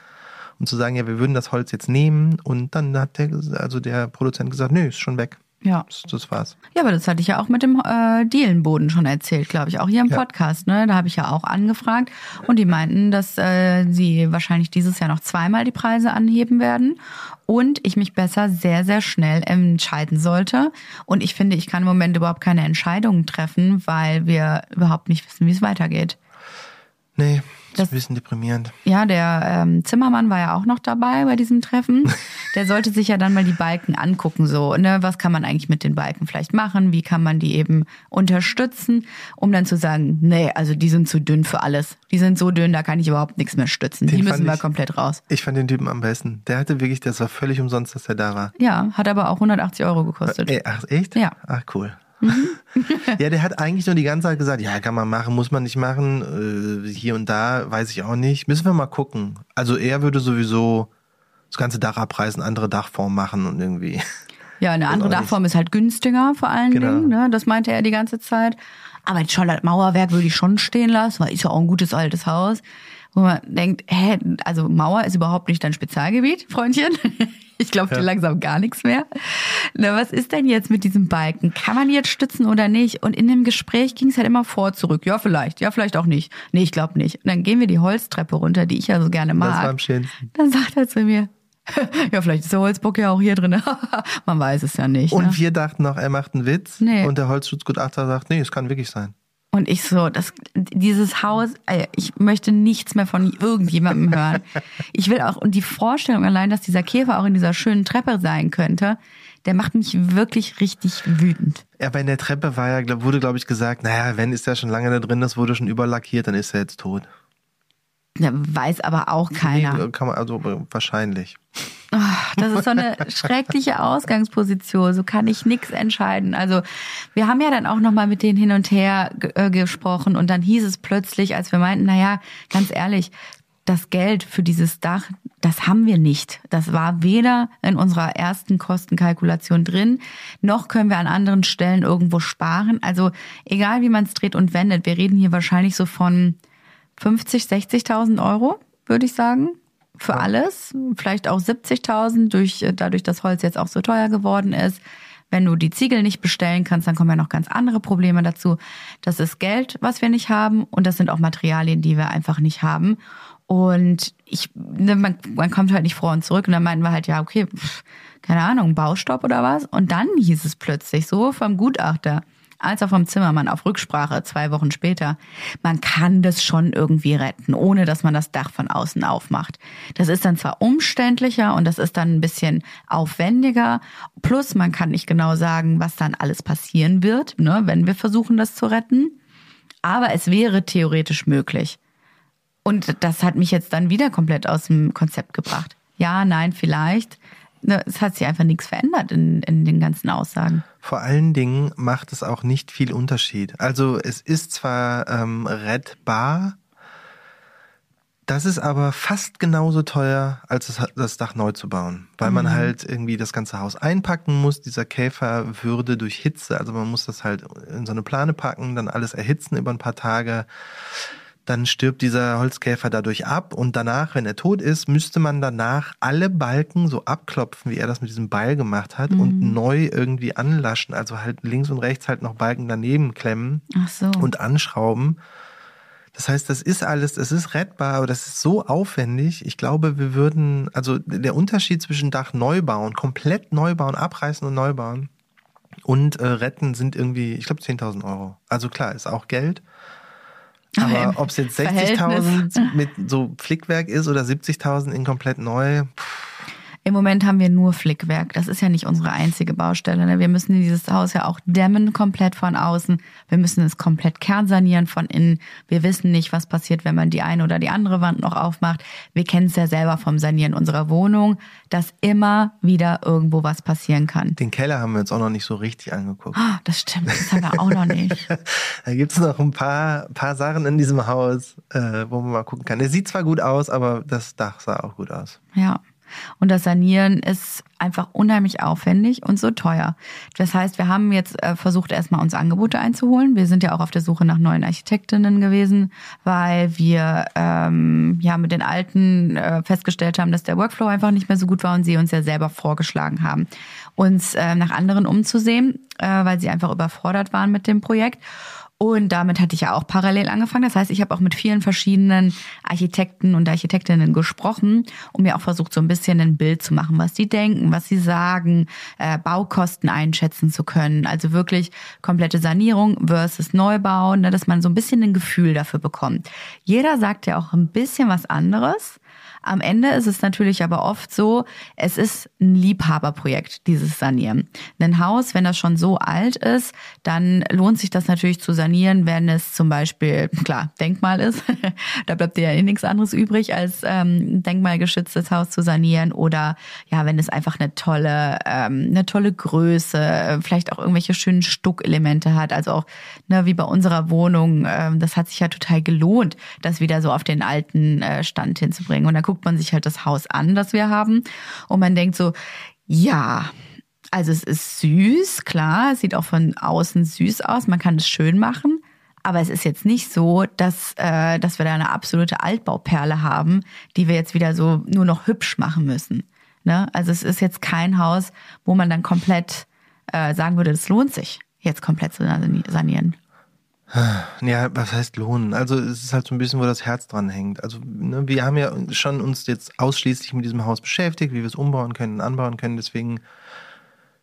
um zu sagen, ja, wir würden das Holz jetzt nehmen. Und dann hat der, also der Produzent gesagt, nö, ist schon weg. Ja. Das, das war's. Ja, aber das hatte ich ja auch mit dem äh, Dielenboden schon erzählt, glaube ich, auch hier im Ja. Podcast. Ne? Da habe ich ja auch angefragt und die meinten, dass äh, sie wahrscheinlich dieses Jahr noch zweimal die Preise anheben werden und ich mich besser sehr, sehr schnell entscheiden sollte. Und ich finde, ich kann im Moment überhaupt keine Entscheidungen treffen, weil wir überhaupt nicht wissen, wie es weitergeht. Nee, das, ist ein bisschen deprimierend. Ja, der ähm, Zimmermann war ja auch noch dabei bei diesem Treffen. Der sollte sich ja dann mal die Balken angucken, so, ne, was kann man eigentlich mit den Balken vielleicht machen, wie kann man die eben unterstützen, um dann zu sagen, nee, also die sind zu dünn für alles. Die sind so dünn, da kann ich überhaupt nichts mehr stützen. Den die müssen wir ich- komplett raus. Ich fand den Typen am besten. Der hatte wirklich, das war völlig umsonst, dass er da war. Ja, hat aber auch 180 Euro gekostet. Ey, ach, echt? Ja. Ach, cool. Mhm. ja, der hat eigentlich nur die ganze Zeit gesagt, ja, kann man machen, muss man nicht machen, äh, hier und da, weiß ich auch nicht. Müssen wir mal gucken. Also er würde sowieso das ganze Dach abreißen, andere Dachform machen und irgendwie. Ja, eine andere. Dachform ist halt günstiger vor allen Genau. Dingen, ne? das meinte er die ganze Zeit. Aber schon das Mauerwerk würde ich schon stehen lassen, weil ist ja auch ein gutes altes Haus. Wo man denkt, hä, also Mauer ist überhaupt nicht dein Spezialgebiet, Freundchen. Ich glaube dir langsam gar nichts mehr. Na, was ist denn jetzt mit diesem Balken? Kann man jetzt stützen oder nicht? Und in dem Gespräch ging es halt immer vor, zurück. Ja, vielleicht, ja, vielleicht auch nicht. Nee, ich glaube nicht. Und dann gehen wir die Holztreppe runter, die ich ja so gerne mag. Das war am schönsten. Dann sagt er zu mir, ja, vielleicht ist der Holzbock ja auch hier drin. Man weiß es ja nicht. Und ne? wir dachten noch, er macht einen Witz. Nee. Und der Holzschutzgutachter sagt, nee, es kann wirklich sein. Und ich so, das, dieses Haus, ey, ich möchte nichts mehr von irgendjemandem hören. Ich will auch, und die Vorstellung allein, dass dieser Käfer auch in dieser schönen Treppe sein könnte, der macht mich wirklich richtig wütend. Aber in der Treppe war ja, wurde, glaube ich, gesagt, naja, wenn ist er schon lange da drin, das wurde schon überlackiert, dann ist er jetzt tot. Da weiß aber auch keiner. Nee, kann man, also äh, wahrscheinlich. Ach, das ist so eine schreckliche Ausgangsposition. So kann ich nix entscheiden. Also wir haben ja dann auch noch mal mit denen hin und her äh, gesprochen und dann hieß es plötzlich, als wir meinten, na ja, ganz ehrlich, das Geld für dieses Dach, das haben wir nicht. Das war weder in unserer ersten Kostenkalkulation drin, noch können wir an anderen Stellen irgendwo sparen. Also egal wie man es dreht und wendet, wir reden hier wahrscheinlich so von 50, 60.000 Euro, würde ich sagen. Für alles. Vielleicht auch 70.000, durch, äh, dadurch, dass Holz jetzt auch so teuer geworden ist. Wenn du die Ziegel nicht bestellen kannst, dann kommen ja noch ganz andere Probleme dazu. Das ist Geld, was wir nicht haben. Und das sind auch Materialien, die wir einfach nicht haben. Und ich, ne, man, man kommt halt nicht vor und zurück. Und dann meinten wir halt, ja, okay, keine Ahnung, Baustopp oder was. Und dann hieß es plötzlich so vom Gutachter, als auch vom Zimmermann auf Rücksprache zwei Wochen später, man kann das schon irgendwie retten, ohne dass man das Dach von außen aufmacht. Das ist dann zwar umständlicher und das ist dann ein bisschen aufwendiger, plus man kann nicht genau sagen, was dann alles passieren wird, ne, wenn wir versuchen, das zu retten. Aber es wäre theoretisch möglich. Und das hat mich jetzt dann wieder komplett aus dem Konzept gebracht. Ja, nein, vielleicht. Ne, Es hat sich einfach nichts verändert in, in den ganzen Aussagen. Vor allen Dingen macht es auch nicht viel Unterschied. Also es ist zwar ähm, rettbar, das ist aber fast genauso teuer, als das, das Dach neu zu bauen. Weil man halt irgendwie das ganze Haus einpacken muss. Dieser Käfer würde durch Hitze, also man muss das halt in so eine Plane packen, dann alles erhitzen über ein paar Tage. Dann stirbt dieser Holzkäfer dadurch ab und danach, wenn er tot ist, müsste man danach alle Balken so abklopfen, wie er das mit diesem Beil gemacht hat und neu irgendwie anlaschen. Also halt links und rechts halt noch Balken daneben klemmen so. und anschrauben. Das heißt, das ist alles, das ist rettbar, aber das ist so aufwendig. Ich glaube, wir würden, also der Unterschied zwischen Dach neu bauen, komplett neu bauen, abreißen und neu bauen und äh, retten sind irgendwie, ich glaube, 10.000 Euro. Also klar, ist auch Geld. Aber ob es jetzt Verhältnis. 60.000 mit so Flickwerk ist oder 70.000 in komplett neu, Im Moment haben wir nur Flickwerk. Das ist ja nicht unsere einzige Baustelle. ne? Wir müssen dieses Haus ja auch dämmen komplett von außen. Wir müssen es komplett kernsanieren von innen. Wir wissen nicht, was passiert, wenn man die eine oder die andere Wand noch aufmacht. Wir kennen es ja selber vom Sanieren unserer Wohnung, dass immer wieder irgendwo was passieren kann. den Keller haben wir uns auch noch nicht so richtig angeguckt. Ah, Das stimmt, das haben wir auch noch nicht. Da gibt's noch ein paar, paar Sachen in diesem Haus, äh, wo man mal gucken kann. Der sieht zwar gut aus, aber das Dach sah auch gut aus. Ja. Und das Sanieren ist einfach unheimlich aufwendig und so teuer. Das heißt, wir haben jetzt äh, versucht, erstmal uns Angebote einzuholen. Wir sind ja auch auf der Suche nach neuen Architektinnen gewesen, weil wir ähm, ja mit den alten äh, festgestellt haben, dass der Workflow einfach nicht mehr so gut war und sie uns ja selber vorgeschlagen haben, uns äh, nach anderen umzusehen, äh, weil sie einfach überfordert waren mit dem Projekt. Und damit hatte ich ja auch parallel angefangen. Das heißt, ich habe auch mit vielen verschiedenen Architekten und Architektinnen gesprochen und mir auch versucht, so ein bisschen ein Bild zu machen, was die denken, was sie sagen, äh, Baukosten einschätzen zu können. Also wirklich komplette Sanierung versus Neubau, ne, dass man so ein bisschen ein Gefühl dafür bekommt. Jeder sagt ja auch ein bisschen was anderes. Am Ende ist es natürlich aber oft so, es ist ein Liebhaberprojekt, dieses Sanieren. Ein Haus, wenn das schon so alt ist, dann lohnt sich das natürlich zu sanieren, wenn es zum Beispiel, klar, Denkmal ist. da bleibt dir ja eh nichts anderes übrig, als ähm, denkmalgeschütztes Haus zu sanieren. Oder ja, wenn es einfach eine tolle, ähm, eine tolle Größe, vielleicht auch irgendwelche schönen Stuckelemente hat. Also auch, ne, wie bei unserer Wohnung, ähm, das hat sich ja total gelohnt, das wieder so auf den alten äh, Stand hinzubringen. Und dann guckt man sich halt das Haus an, das wir haben. Und man denkt so, ja, also es ist süß, klar, es sieht auch von außen süß aus, man kann es schön machen. Aber es ist jetzt nicht so, dass, äh, dass wir da eine absolute Altbauperle haben, die wir jetzt wieder so nur noch hübsch machen müssen. Ne? Also es ist jetzt kein Haus, wo man dann komplett äh, sagen würde, es lohnt sich, jetzt komplett zu sanieren. Ja, was heißt lohnen? Also es ist halt so ein bisschen, wo das Herz dran hängt. Also ne, wir haben ja schon uns jetzt ausschließlich mit diesem Haus beschäftigt, wie wir es umbauen können, anbauen können. Deswegen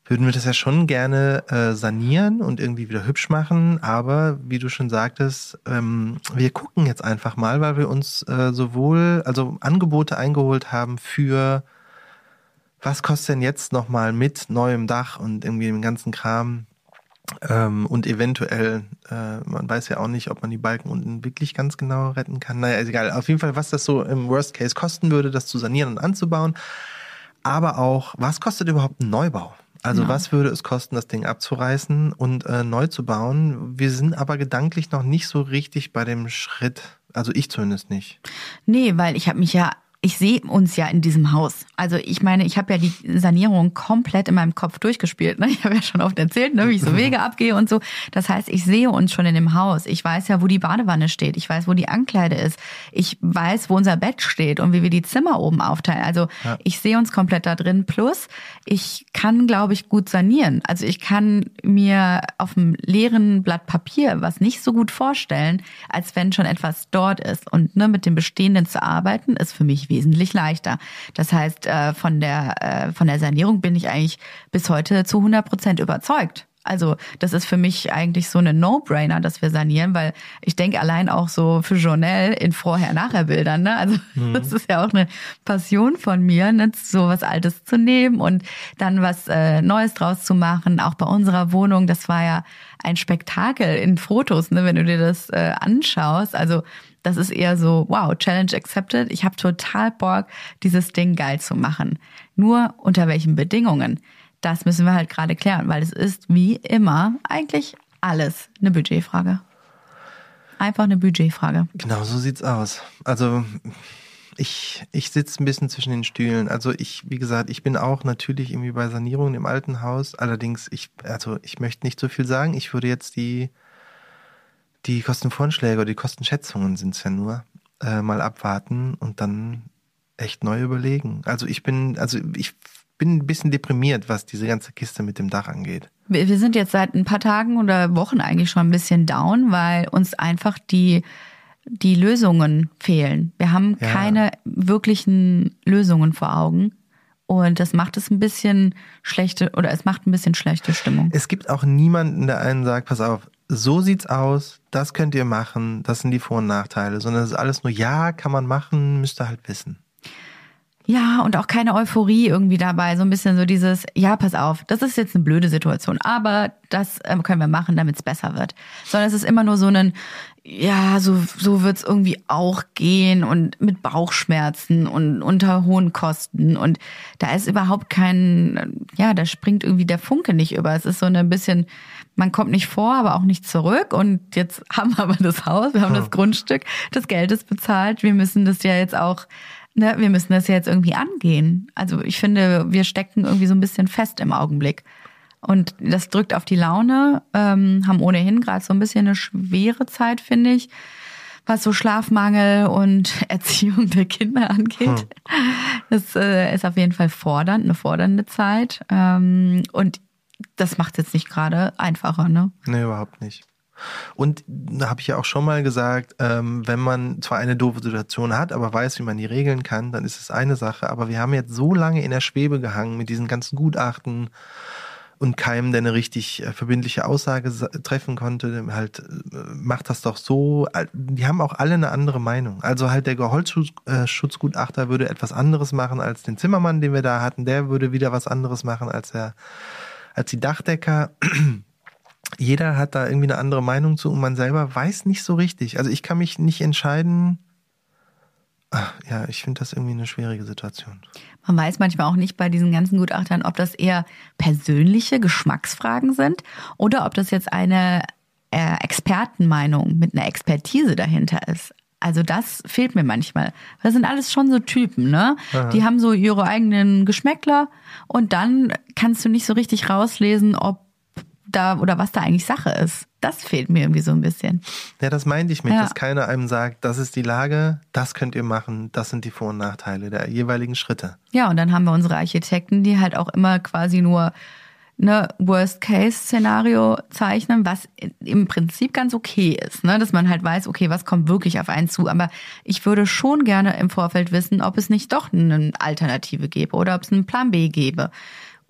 würden wir das ja schon gerne äh, sanieren und irgendwie wieder hübsch machen. Aber wie du schon sagtest, ähm, wir gucken jetzt einfach mal, weil wir uns äh, sowohl also Angebote eingeholt haben für was kostet denn jetzt nochmal mit neuem Dach und irgendwie dem ganzen Kram ähm, und eventuell, äh, man weiß ja auch nicht, ob man die Balken unten wirklich ganz genau retten kann. Naja, ist egal. Auf jeden Fall, was das so im Worst Case kosten würde, das zu sanieren und anzubauen. Aber auch, was kostet überhaupt ein Neubau? Also ja. was würde es kosten, das Ding abzureißen und äh, neu zu bauen? Wir sind aber gedanklich noch nicht so richtig bei dem Schritt. Also ich zumindest nicht. Nee, weil ich habe mich ja ich sehe uns ja in diesem Haus. Also ich meine, ich habe ja die Sanierung komplett in meinem Kopf durchgespielt. Ne? Ich habe ja schon oft erzählt, ne, wie ich so Wege abgehe und so. Das heißt, ich sehe uns schon in dem Haus. Ich weiß ja, wo die Badewanne steht. Ich weiß, wo die Ankleide ist. Ich weiß, wo unser Bett steht und wie wir die Zimmer oben aufteilen. Also ja. ich sehe uns komplett da drin. Plus, ich kann, glaube ich, gut sanieren. Also ich kann mir auf einem leeren Blatt Papier was nicht so gut vorstellen, als wenn schon etwas dort ist. Und ne, mit dem Bestehenden zu arbeiten, ist für mich wesentlich leichter. Das heißt, äh, von der, äh, von der Sanierung bin ich eigentlich bis heute zu 100 Prozent überzeugt. Also das ist für mich eigentlich so eine No-Brainer, dass wir sanieren, weil ich denke allein auch so für Journal in Vorher-Nachher-Bildern. Ne? Also mhm. das ist ja auch eine Passion von mir, ne? so was Altes zu nehmen und dann was äh, Neues draus zu machen. Auch bei unserer Wohnung, das war ja ein Spektakel in Fotos, ne? wenn du dir das äh, anschaust. Also das ist eher so, wow, Challenge accepted. Ich habe total Bock, dieses Ding geil zu machen. Nur unter welchen Bedingungen? Das müssen wir halt gerade klären, weil es ist wie immer eigentlich alles eine Budgetfrage. Einfach eine Budgetfrage. Genau, so sieht's aus. Also ich, ich sitze ein bisschen zwischen den Stühlen. Also ich, wie gesagt, ich bin auch natürlich irgendwie bei Sanierungen im alten Haus. Allerdings, ich, also ich möchte nicht so viel sagen. Ich würde jetzt die die Kostenvorschläge oder die Kostenschätzungen sind es ja nur, äh, mal abwarten und dann echt neu überlegen. Also ich bin, also ich bin ein bisschen deprimiert, was diese ganze Kiste mit dem Dach angeht. Wir sind jetzt seit ein paar Tagen oder Wochen eigentlich schon ein bisschen down, weil uns einfach die die Lösungen fehlen. Wir haben ja. keine wirklichen Lösungen vor Augen. Und das macht es ein bisschen schlechte, oder es macht ein bisschen schlechte Stimmung. Es gibt auch niemanden, der einen sagt, pass auf, so sieht's aus, das könnt ihr machen, das sind die Vor- und Nachteile, sondern es ist alles nur, ja, kann man machen, müsst ihr halt wissen. Ja, und auch keine Euphorie irgendwie dabei. So ein bisschen so dieses, ja, pass auf, das ist jetzt eine blöde Situation, aber das ähm, können wir machen, damit es besser wird. Sondern es ist immer nur so ein, ja, so, so wird's irgendwie auch gehen und mit Bauchschmerzen und unter hohen Kosten. Und da ist überhaupt kein, ja, da springt irgendwie der Funke nicht über. Es ist so ein bisschen, man kommt nicht vor, aber auch nicht zurück. Und jetzt haben wir aber das Haus, wir haben das Grundstück, das Geld ist bezahlt. Wir müssen das ja jetzt auch, ne, wir müssen das ja jetzt irgendwie angehen. Also ich finde, wir stecken irgendwie so ein bisschen fest im Augenblick. Und das drückt auf die Laune, ähm, haben ohnehin gerade so ein bisschen eine schwere Zeit, finde ich, was so Schlafmangel und Erziehung der Kinder angeht. Hm. Das äh, ist auf jeden Fall fordernd, eine fordernde Zeit. Ähm, und das macht es jetzt nicht gerade einfacher, ne? Nee, überhaupt nicht. Und da habe ich ja auch schon mal gesagt, ähm, wenn man zwar eine doofe Situation hat, aber weiß, wie man die regeln kann, dann ist es eine Sache. Aber wir haben jetzt so lange in der Schwebe gehangen mit diesen ganzen Gutachten und keinem, der eine richtig äh, verbindliche Aussage treffen konnte, halt, äh, macht das doch so. Die haben auch alle eine andere Meinung. Also halt der Holzschutzgutachter würde etwas anderes machen als den Zimmermann, den wir da hatten. Der würde wieder was anderes machen als der, als die Dachdecker. Jeder hat da irgendwie eine andere Meinung zu und man selber weiß nicht so richtig. Also ich kann mich nicht entscheiden, Ach, ja, ich finde das irgendwie eine schwierige Situation. Man weiß manchmal auch nicht bei diesen ganzen Gutachtern, ob das eher persönliche Geschmacksfragen sind oder ob das jetzt eine äh, Expertenmeinung mit einer Expertise dahinter ist. Also das fehlt mir manchmal. Das sind alles schon so Typen, ne? Aha. Die haben so ihre eigenen Geschmäckler und dann kannst du nicht so richtig rauslesen, ob da oder was da eigentlich Sache ist. Das fehlt mir irgendwie so ein bisschen. Ja, das meinte ich mit, ja. dass keiner einem sagt, das ist die Lage, das könnt ihr machen, das sind die Vor- und Nachteile der jeweiligen Schritte. Ja, und dann haben wir unsere Architekten, die halt auch immer quasi nur ne Worst-Case-Szenario zeichnen, was im Prinzip ganz okay ist, ne? dass man halt weiß, okay, was kommt wirklich auf einen zu. Aber ich würde schon gerne im Vorfeld wissen, ob es nicht doch eine Alternative gäbe oder ob es einen Plan B gäbe.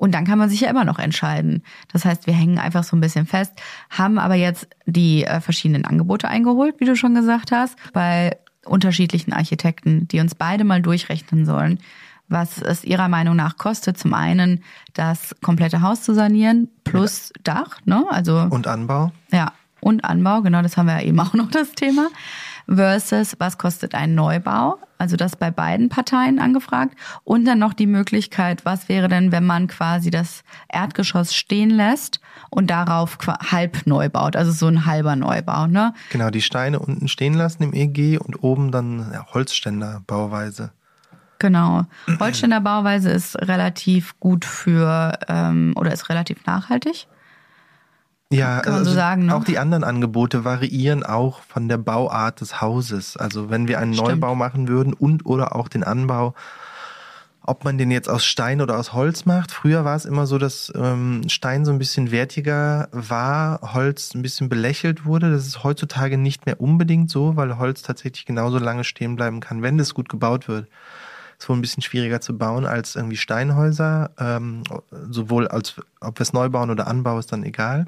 Und dann kann man sich ja immer noch entscheiden. Das heißt, wir hängen einfach so ein bisschen fest, haben aber jetzt die äh, verschiedenen Angebote eingeholt, wie du schon gesagt hast, bei unterschiedlichen Architekten, die uns beide mal durchrechnen sollen, was es ihrer Meinung nach kostet, zum einen das komplette Haus zu sanieren, plus Dach, ne? Also. Und Anbau. Ja, und Anbau, genau, das haben wir ja eben auch noch das Thema versus was kostet ein Neubau. Also das bei beiden Parteien angefragt. Und dann noch die Möglichkeit, was wäre denn, wenn man quasi das Erdgeschoss stehen lässt und darauf halb neu baut, also so ein halber Neubau, ne? Genau, die Steine unten stehen lassen im EG und oben dann ja, Holzständerbauweise. Genau. Holzständerbauweise ist relativ gut für ähm, oder ist relativ nachhaltig. Ja, Kann man also so sagen, ne? auch die anderen Angebote variieren auch von der Bauart des Hauses. Also wenn wir einen Stimmt. Neubau machen würden und oder auch den Anbau, ob man den jetzt aus Stein oder aus Holz macht. Früher war es immer so, dass ähm, Stein so ein bisschen wertiger war, Holz ein bisschen belächelt wurde. Das ist heutzutage nicht mehr unbedingt so, weil Holz tatsächlich genauso lange stehen bleiben kann, wenn es gut gebaut wird. Ist wohl ein bisschen schwieriger zu bauen als irgendwie Steinhäuser. Ähm, sowohl als ob wir es neu bauen oder anbauen, ist dann egal.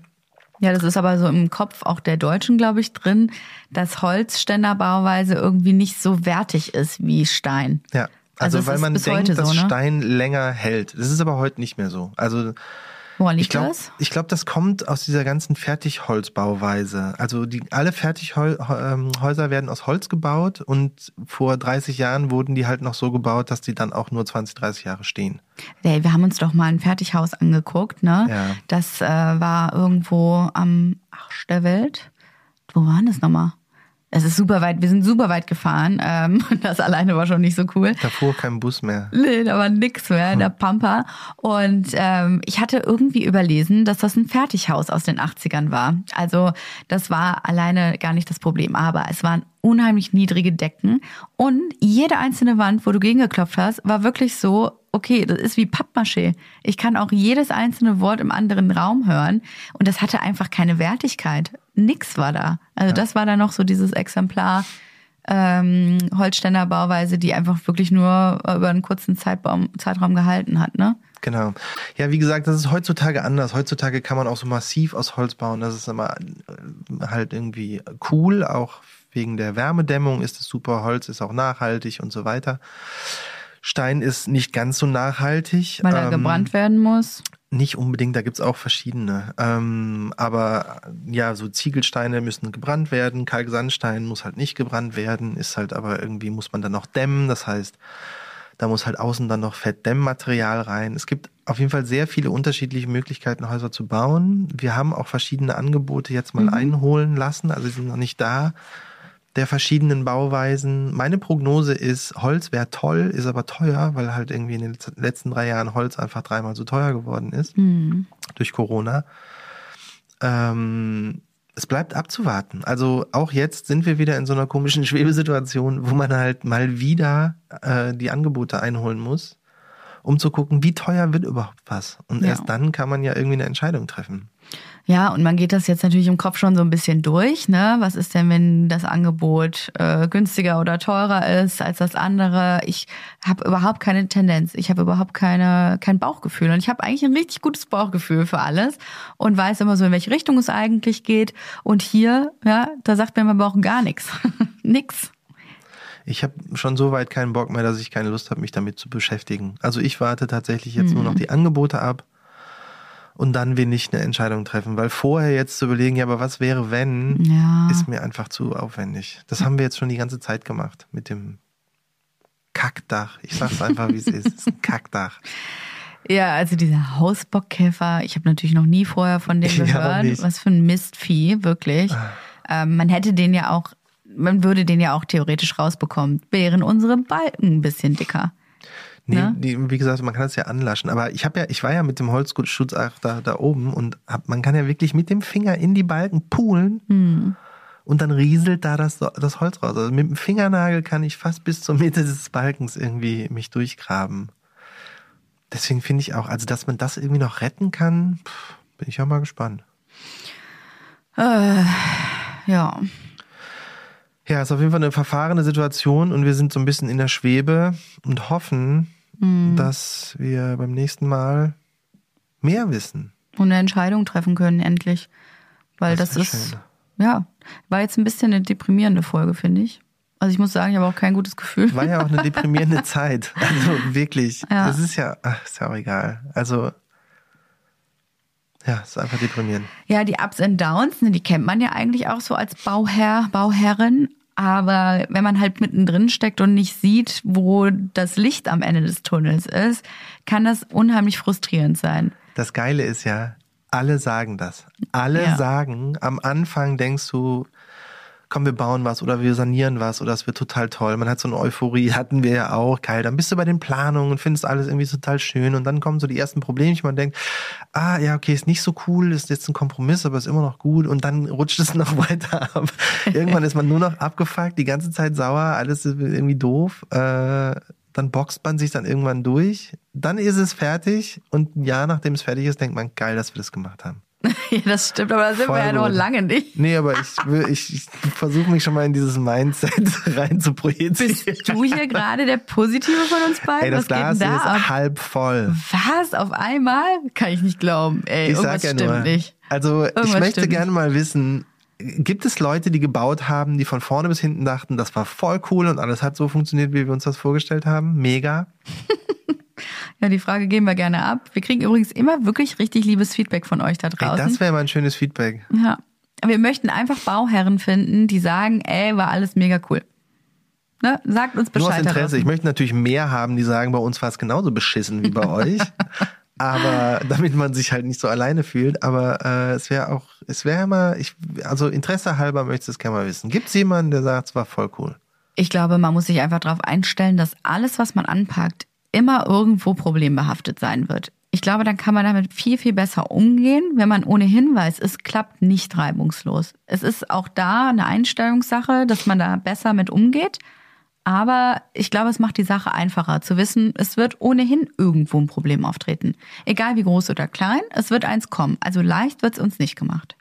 Ja, das ist aber so im Kopf auch der Deutschen, glaube ich, drin, dass Holzständerbauweise irgendwie nicht so wertig ist wie Stein. Ja, also, also weil man denkt, dass so, ne? Stein länger hält. Das ist aber heute nicht mehr so. Also Woran liegt ich glaub, das? Ich glaube, das kommt aus dieser ganzen Fertigholzbauweise. Also die, alle Fertighäuser ähm, werden aus Holz gebaut und vor 30 Jahren wurden die halt noch so gebaut, dass die dann auch nur 20, 30 Jahre stehen. Hey, wir haben uns doch mal ein Fertighaus angeguckt, ne? Ja. Das äh, war irgendwo am Arsch der Welt. Wo waren das nochmal? Es ist super weit, wir sind super weit gefahren. Ähm, das alleine war schon nicht so cool. Da fuhr kein Bus mehr. Nee, da war nix mehr, der hm. Pampa. Und ähm, ich hatte irgendwie überlesen, dass das ein Fertighaus aus den 80ern war. Also das war alleine gar nicht das Problem. Aber es waren unheimlich niedrige Decken und jede einzelne Wand, wo du gegengeklopft hast, war wirklich so, okay, das ist wie Pappmaché. Ich kann auch jedes einzelne Wort im anderen Raum hören und das hatte einfach keine Wertigkeit. Nix war da. Also ja. das war dann noch so dieses Exemplar ähm, Holzständer Bauweise, die einfach wirklich nur über einen kurzen Zeitbaum, Zeitraum gehalten hat, ne? Genau. Ja, wie gesagt, das ist heutzutage anders. Heutzutage kann man auch so massiv aus Holz bauen. Das ist immer äh, halt irgendwie cool. Auch wegen der Wärmedämmung ist es super. Holz ist auch nachhaltig und so weiter. Stein ist nicht ganz so nachhaltig. Weil er ähm, gebrannt werden muss. Nicht unbedingt, da gibt's auch verschiedene. Ähm, aber ja, so Ziegelsteine müssen gebrannt werden, Kalksandstein muss halt nicht gebrannt werden, ist halt aber irgendwie, muss man dann noch dämmen. Das heißt, da muss halt außen dann noch Fettdämmmaterial rein. Es gibt auf jeden Fall sehr viele unterschiedliche Möglichkeiten, Häuser zu bauen. Wir haben auch verschiedene Angebote jetzt mal mhm. einholen lassen, also sie sind noch nicht da der verschiedenen Bauweisen. Meine Prognose ist, Holz wäre toll, ist aber teuer, weil halt irgendwie in den letzten drei Jahren Holz einfach dreimal so teuer geworden ist mhm. durch Corona. Ähm, es bleibt abzuwarten. Also auch jetzt sind wir wieder in so einer komischen Schwebesituation, wo man halt mal wieder äh, die Angebote einholen muss um zu gucken, wie teuer wird überhaupt was. Und Ja. erst dann kann man ja irgendwie eine Entscheidung treffen. Ja, und man geht das jetzt natürlich im Kopf schon so ein bisschen durch. Ne? Was ist denn, wenn das Angebot äh, günstiger oder teurer ist als das andere? Ich habe überhaupt keine Tendenz. Ich habe überhaupt keine, kein Bauchgefühl. Und ich habe eigentlich ein richtig gutes Bauchgefühl für alles und weiß immer so, in welche Richtung es eigentlich geht. Und hier, ja, da sagt mir mein Bauch gar nichts. nix. Ich habe schon so weit keinen Bock mehr, dass ich keine Lust habe, mich damit zu beschäftigen. Also ich warte tatsächlich jetzt nur noch die Angebote ab und dann will ich eine Entscheidung treffen. Weil vorher jetzt zu überlegen, ja, aber was wäre, wenn, Ja. ist mir einfach zu aufwendig. Das haben wir jetzt schon die ganze Zeit gemacht mit dem Kackdach. Ich sag's einfach, wie es ist. Es ist ein Kackdach. Ja, also dieser Hausbockkäfer, ich habe natürlich noch nie vorher von dem Ja, gehört. nicht. Was für ein Mistvieh, wirklich. Ähm, man hätte den ja auch, man würde den ja auch theoretisch rausbekommen. Wären unsere Balken ein bisschen dicker. Nee, Ne? wie gesagt, man kann es ja anlaschen. Aber ich habe ja, ich war ja mit dem Holzschutz auch da, da oben und hab, man kann ja wirklich mit dem Finger in die Balken poolen Hm. und dann rieselt da das, das Holz raus. Also mit dem Fingernagel kann ich fast bis zur Mitte des Balkens irgendwie mich durchgraben. Deswegen finde ich auch, also dass man das irgendwie noch retten kann, pff, bin ich ja mal gespannt. Äh, ja. Ja, ist auf jeden Fall eine verfahrene Situation und wir sind so ein bisschen in der Schwebe und hoffen, Hm. dass wir beim nächsten Mal mehr wissen. Und eine Entscheidung treffen können, endlich. Weil das, wär ist, schön. ja, war jetzt ein bisschen eine deprimierende Folge, finde ich. Also ich muss sagen, ich habe auch kein gutes Gefühl. War ja auch eine deprimierende Zeit. Also wirklich. Ja. Es ist ja, ach, ist ja auch egal. Also, ja, ist einfach deprimierend. Ja, die Ups and Downs, ne, die kennt man ja eigentlich auch so als Bauherr, Bauherrin. Aber wenn man halt mittendrin steckt und nicht sieht, wo das Licht am Ende des Tunnels ist, kann das unheimlich frustrierend sein. Das Geile ist ja, alle sagen das. Alle Ja. sagen, am Anfang denkst du, komm, wir bauen was oder wir sanieren was oder es wird total toll. Man hat so eine Euphorie, hatten wir ja auch, geil. Dann bist du bei den Planungen und findest alles irgendwie total schön und dann kommen so die ersten Probleme. Man denkt, ah, ja, okay, ist nicht so cool, ist jetzt ein Kompromiss, aber ist immer noch gut und dann rutscht es noch weiter ab. Irgendwann ist man nur noch abgefuckt, die ganze Zeit sauer, alles ist irgendwie doof. Äh, dann boxt man sich dann irgendwann durch, dann ist es fertig und ein Jahr nachdem es fertig ist, denkt man, geil, dass wir das gemacht haben. ja, das stimmt, aber da sind Voll wir ja noch lange nicht. Nee, aber ich, will- ich, ich versuche mich schon mal in dieses Mindset rein zu projizieren. Bist du hier gerade der Positive von uns beiden? Ey, das Was Glas da ist ab? halb voll. Was? Auf einmal? Kann ich nicht glauben. Ey, Ich irgendwas ja stimmt nur. nicht. Also ich Irgendwas möchte stimmt gerne mal wissen, gibt es Leute, die gebaut haben, die von vorne bis hinten dachten, das war voll cool und alles hat so funktioniert, wie wir uns das vorgestellt haben? Mega. Ja, die Frage geben wir gerne ab. Wir kriegen übrigens immer wirklich richtig liebes Feedback von euch da Ey, draußen. das wäre mal ein schönes Feedback. Ja. Wir möchten einfach Bauherren finden, die sagen, ey, war alles mega cool. Ne? Sagt uns Nur aus Bescheid. Interesse. Ich draußen. möchte natürlich mehr haben, die sagen, bei uns war es genauso beschissen wie bei euch. Aber damit man sich halt nicht so alleine fühlt. Aber äh, es wäre auch, es wäre mal, ich, also Interesse halber möchte ich es gerne mal wissen. Gibt es jemanden, der sagt, es war voll cool? Ich glaube, man muss sich einfach darauf einstellen, dass alles, was man anpackt, immer irgendwo problembehaftet sein wird. Ich glaube, dann kann man damit viel, viel besser umgehen, wenn man ohnehin weiß, es klappt nicht reibungslos. Es ist auch da eine Einstellungssache, dass man da besser mit umgeht. Aber ich glaube, es macht die Sache einfacher zu wissen, es wird ohnehin irgendwo ein Problem auftreten. Egal wie groß oder klein, es wird eins kommen. Also leicht wird es uns nicht gemacht.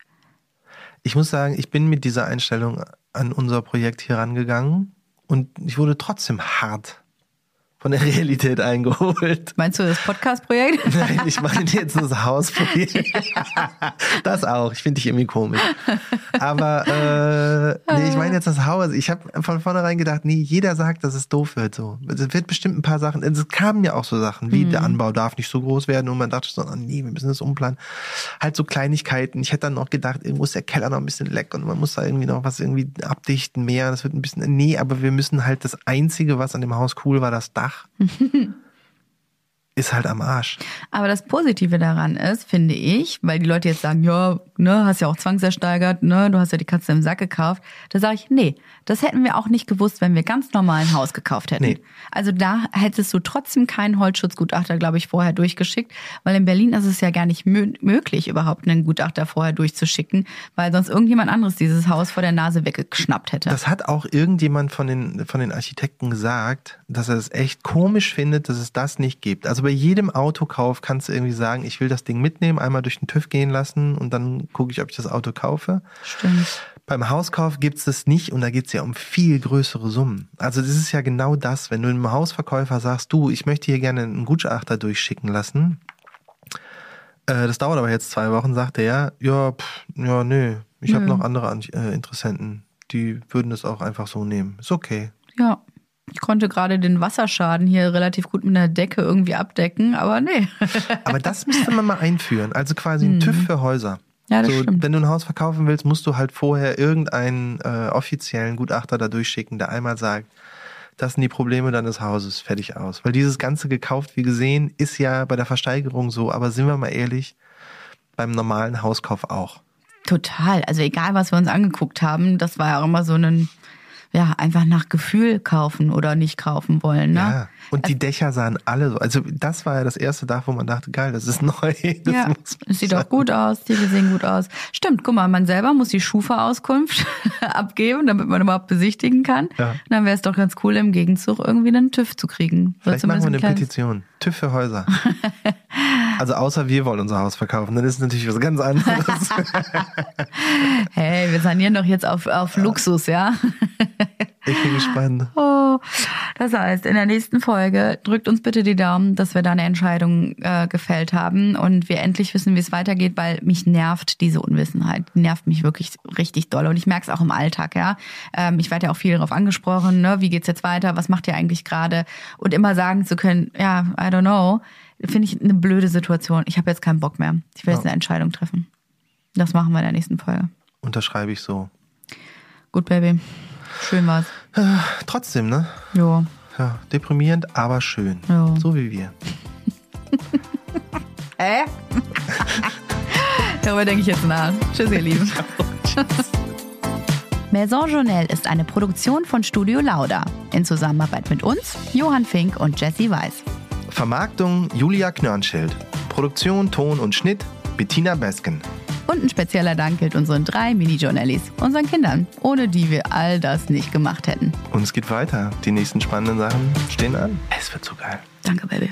Ich muss sagen, ich bin mit dieser Einstellung an unser Projekt hier rangegangen und ich wurde trotzdem hart von der Realität eingeholt. Meinst du das Podcast-Projekt? Nein, ich meine jetzt das Hausprojekt. Das auch. Ich finde dich irgendwie komisch. Aber äh, nee, ich meine jetzt das Haus. Ich habe von vornherein gedacht, nee, jeder sagt, dass es doof wird. So, es wird bestimmt ein paar Sachen. Es kamen ja auch so Sachen wie der Anbau darf nicht so groß werden und man dachte so, oh, nee, wir müssen das umplanen. Halt so Kleinigkeiten. Ich hätte dann noch gedacht, irgendwo ist der Keller noch ein bisschen leck und man muss da irgendwie noch was irgendwie abdichten mehr. Das wird ein bisschen. Nee, aber wir müssen halt das Einzige, was an dem Haus cool war, das Dach. ist halt am Arsch. Aber das Positive daran ist, finde ich, weil die Leute jetzt sagen, ja, ne, hast ja auch zwangsersteigert, ne, du hast ja die Katze im Sack gekauft. Da sage ich, nee, das hätten wir auch nicht gewusst, wenn wir ganz normal ein Haus gekauft hätten. Nee. Also da hättest du trotzdem keinen Holzschutzgutachter, glaube ich, vorher durchgeschickt, weil in Berlin ist es ja gar nicht mö möglich, überhaupt einen Gutachter vorher durchzuschicken, weil sonst irgendjemand anderes dieses Haus vor der Nase weggeschnappt hätte. Das hat auch irgendjemand von den, von den Architekten gesagt, dass er es echt komisch findet, dass es das nicht gibt. Also bei jedem Autokauf kannst du irgendwie sagen, ich will das Ding mitnehmen, einmal durch den TÜV gehen lassen und dann gucke ich, ob ich das Auto kaufe. Stimmt. Beim Hauskauf gibt es das nicht und da geht es ja um viel größere Summen. Also das ist ja genau das, wenn du einem Hausverkäufer sagst, du, ich möchte hier gerne einen Gutachter durchschicken lassen. Äh, das dauert aber jetzt zwei Wochen, sagt er, ja, pff, ja, nö, ich habe noch andere An- äh, Interessenten, die würden das auch einfach so nehmen. Ist okay. Ja. Ich konnte gerade den Wasserschaden hier relativ gut mit einer Decke irgendwie abdecken, aber nee. Aber das müsste man mal einführen. Also quasi ein TÜV für Häuser. Ja, das so, stimmt. wenn du ein Haus verkaufen willst, musst du halt vorher irgendeinen äh, offiziellen Gutachter da durchschicken, der einmal sagt, das sind die Probleme deines Hauses, fertig aus. Weil dieses ganze gekauft, wie gesehen, ist ja bei der Versteigerung so, aber sind wir mal ehrlich, beim normalen Hauskauf auch. Total. Also egal, was wir uns angeguckt haben, das war ja auch immer so ein, ja, einfach nach Gefühl kaufen oder nicht kaufen wollen. Ne? Ja. Und die Dächer sahen alle so. Also das war ja das erste Dach, wo man dachte, geil, das ist neu. Das ja, sieht auch gut aus, die sehen gut aus. Stimmt, guck mal, man selber muss die Schufa-Auskunft abgeben, damit man überhaupt besichtigen kann. Ja. Und dann wäre es doch ganz cool, im Gegenzug irgendwie einen TÜV zu kriegen. Vielleicht machen wir eine Petition. TÜV für Häuser. also außer wir wollen unser Haus verkaufen, dann ist es natürlich was ganz anderes. Hey, wir sanieren doch jetzt auf, auf Luxus, ja? ich bin gespannt. Oh, das heißt, in der nächsten Folge drückt uns bitte die Daumen, dass wir da eine Entscheidung äh, gefällt haben und wir endlich wissen, wie es weitergeht, weil mich nervt diese Unwissenheit. Die nervt mich wirklich richtig doll und ich merke es auch im Alltag, ja. Ähm, ich werde ja auch viel darauf angesprochen, ne? wie geht's jetzt weiter, was macht ihr eigentlich gerade? Und immer sagen zu können, ja, I don't know, finde ich eine blöde Situation. Ich habe jetzt keinen Bock mehr. Ich will jetzt Ja. eine Entscheidung treffen. Das machen wir in der nächsten Folge. Unterschreibe ich so. Gut, Baby. Schön war's. Trotzdem, ne? Jo. Ja, deprimierend, aber schön. Ja. So wie wir. Hä? Darüber denke ich jetzt nach. Tschüss, ihr Lieben. Maison Journal ist eine Produktion von Studio Lauda. In Zusammenarbeit mit uns, Johann Fink und Jesse Weiß. Vermarktung Julia Knörnschild. Produktion, Ton und Schnitt Bettina Besken. Und ein spezieller Dank gilt unseren drei Mini-Journalis, unseren Kindern, ohne die wir all das nicht gemacht hätten. Und es geht weiter. Die nächsten spannenden Sachen stehen an. Es wird so geil. Danke, Baby.